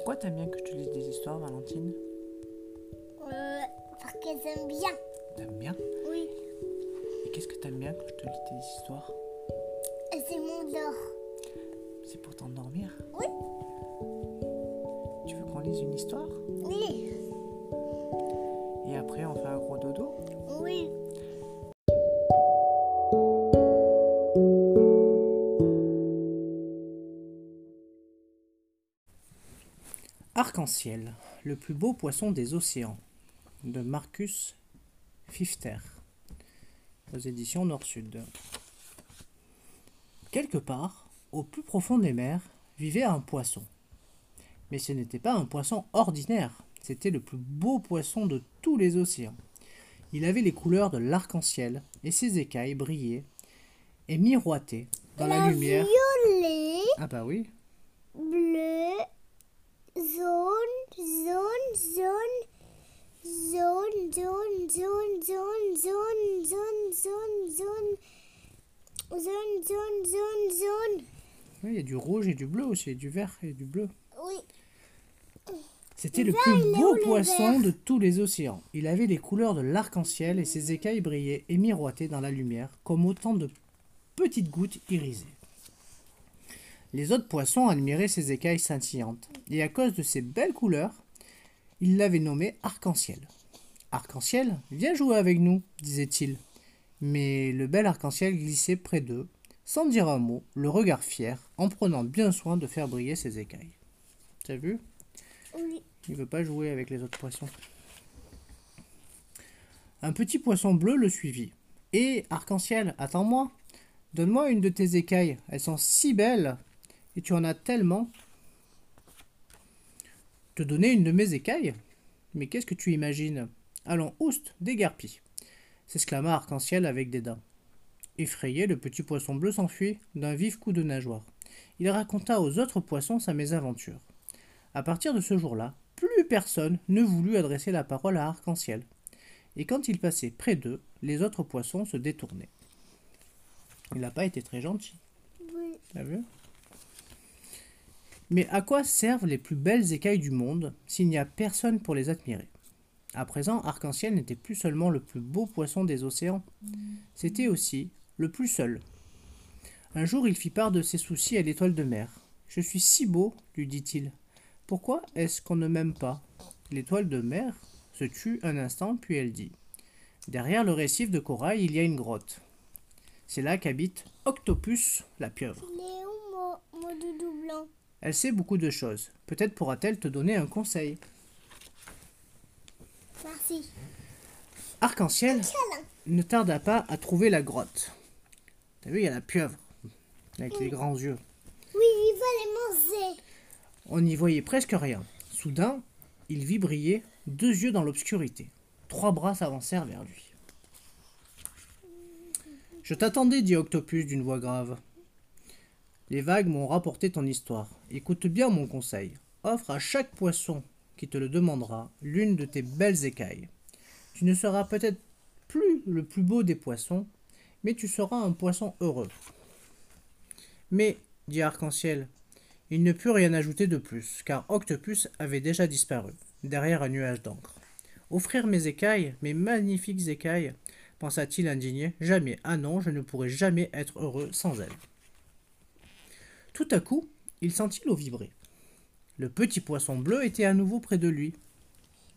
Pourquoi t'aimes bien que je te lise des histoires, Valentine? Euh, parce que j'aime bien. T'aimes bien? Oui. Et qu'est-ce que t'aimes bien quand je te lis des histoires? C'est mon dor. C'est pour t'endormir? Oui. Tu veux qu'on lise une histoire? Oui. Arc-en-ciel, le plus beau poisson des océans, de Marcus Fifter, aux éditions Nord-Sud. Quelque part, au plus profond des mers, vivait un poisson. Mais ce n'était pas un poisson ordinaire, c'était le plus beau poisson de tous les océans. Il avait les couleurs de l'arc-en-ciel et ses écailles brillaient et miroitaient dans la, lumière. Violet, Ah bah oui, jaune, jaune, jaune, jaune, jaune, jaune, jaune, jaune, jaune, jaune, jaune, jaune, jaune, jaune, jaune. Oui, il y a du rouge et du bleu aussi, du vert et du bleu. Oui. C'était le plus beau poisson de tous les océans. Il avait les couleurs de l'arc-en-ciel et ses écailles brillaient et miroitaient dans la lumière comme autant de petites gouttes irisées. Les autres poissons admiraient ses écailles scintillantes et à cause de ses belles couleurs, ils l'avaient nommé arc-en-ciel. Arc-en-ciel, viens jouer avec nous, disait-il. Mais le bel arc-en-ciel glissait près d'eux, sans dire un mot, le regard fier, en prenant bien soin de faire briller ses écailles. T'as vu? Oui. il veut pas jouer avec les autres poissons. Un petit poisson bleu le suivit. Et arc-en-ciel, attends-moi. Donne-moi une de tes écailles. Elles sont si belles. Et tu en as tellement. Te donner une de mes écailles Mais qu'est-ce que tu imagines? Allons, oust, dégarpis s'exclama Arc-en-ciel avec des dents. Effrayé, le petit poisson bleu s'enfuit d'un vif coup de nageoire. Il raconta aux autres poissons sa mésaventure. À partir de ce jour-là, plus personne ne voulut adresser la parole à Arc-en-Ciel. Et quand il passait près d'eux, les autres poissons se détournaient. Il n'a pas été très gentil, Oui. t'as vu? Mais à quoi servent les plus belles écailles du monde s'il n'y a personne pour les admirer? À présent, Arc-en-Ciel n'était plus seulement le plus beau poisson des océans, c'était aussi le plus seul. Un jour, il fit part de ses soucis à l'étoile de mer. Je suis si beau, lui dit-il. Pourquoi est-ce qu'on ne m'aime pas? L'étoile de mer se tut un instant, puis elle dit Derrière le récif de corail, il y a une grotte. C'est là qu'habite Octopus, la pieuvre. Il est où mon, mon doudou blanc Elle sait beaucoup de choses. Peut-être pourra-t-elle te donner un conseil. Merci. Arc-en-ciel ne tarda pas à trouver la grotte. T'as vu, il y a la pieuvre, avec les grands yeux. Oui, il va les manger. On n'y voyait presque rien. Soudain, il vit briller deux yeux dans l'obscurité. Trois bras s'avancèrent vers lui. Je t'attendais, dit Octopus d'une voix grave. Les vagues m'ont rapporté ton histoire. Écoute bien mon conseil. Offre à chaque poisson qui te le demandera l'une de tes belles écailles. Tu ne seras peut-être plus le plus beau des poissons, mais tu seras un poisson heureux. Mais, dit Arc-en-Ciel, il ne put rien ajouter de plus, car Octopus avait déjà disparu, derrière un nuage d'encre. Offrir mes écailles, mes magnifiques écailles, pensa-t-il indigné, jamais, ah non, je ne pourrai jamais être heureux sans elles. Tout à coup, il sentit l'eau vibrer. Le petit poisson bleu était à nouveau près de lui.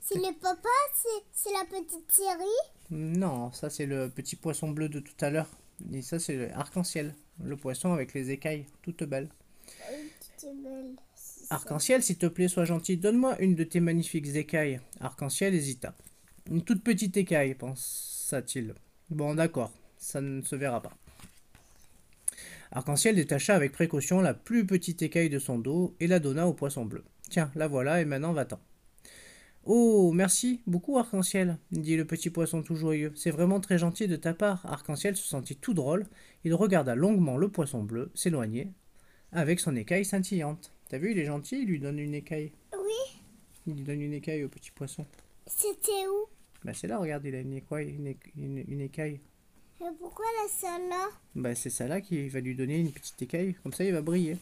C'est le papa, c'est la petite Thierry. Non, ça c'est le petit poisson bleu de tout à l'heure. Et ça c'est le arc-en-ciel, le poisson avec les écailles, toutes belles. C'est belle. Arc-en-ciel, s'il te plaît, sois gentil, donne-moi une de tes magnifiques écailles. Arc-en-ciel hésita. Une toute petite écaille, pensa-t-il. Bon, d'accord, ça ne se verra pas. Arc-en-ciel détacha avec précaution la plus petite écaille de son dos et la donna au poisson bleu. Tiens, la voilà, et maintenant va-t'en. Oh, merci beaucoup, Arc-en-ciel, dit le petit poisson tout joyeux. C'est vraiment très gentil de ta part. Arc-en-ciel se sentit tout drôle. Il regarda longuement le poisson bleu s'éloigner avec son écaille scintillante. T'as vu, il est gentil, il lui donne une écaille. Oui, Il lui donne une écaille au petit poisson. c'était où? Bah c'est là, regarde, il a une écaille. Une, éc- une- une écaille. Et pourquoi la salle là? Bah c'est ça là qui va lui donner une petite écaille, comme ça il va briller.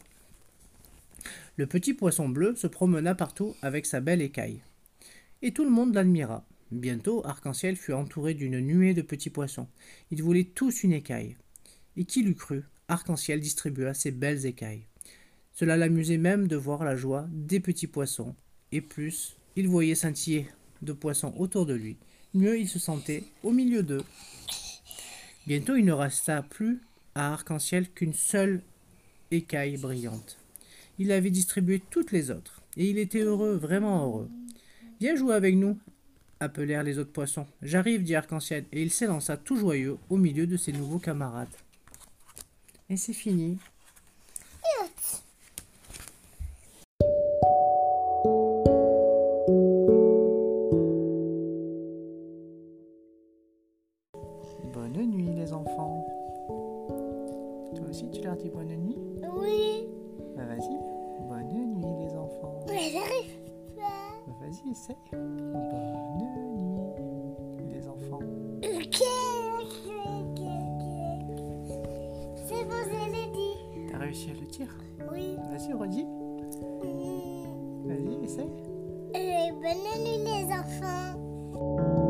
Le petit poisson bleu se promena partout avec sa belle écaille. Et tout le monde l'admira. Bientôt, Arc-en-Ciel fut entouré d'une nuée de petits poissons. Ils voulaient tous une écaille. Et qui l'eût cru? Arc-en-Ciel distribua ses belles écailles. Cela l'amusait même de voir la joie des petits poissons. Et plus, il voyait scintiller de poissons autour de lui, mieux il se sentait au milieu d'eux. Bientôt, il ne resta plus à Arc-en-Ciel qu'une seule écaille brillante. Il avait distribué toutes les autres, et il était heureux, vraiment heureux. Viens jouer avec nous, appelèrent les autres poissons. J'arrive, dit Arc-en-Ciel, et il s'élança tout joyeux au milieu de ses nouveaux camarades. Et c'est fini. Mais j'arrive pas. Vas-y, essaye. Bonne nuit les enfants. Ok, ok, ok, ok. C'est bon, je l'ai dit. T'as réussi à le dire Oui. Vas-y, redis. Mm. Vas-y, essaye. Et bonne nuit les enfants.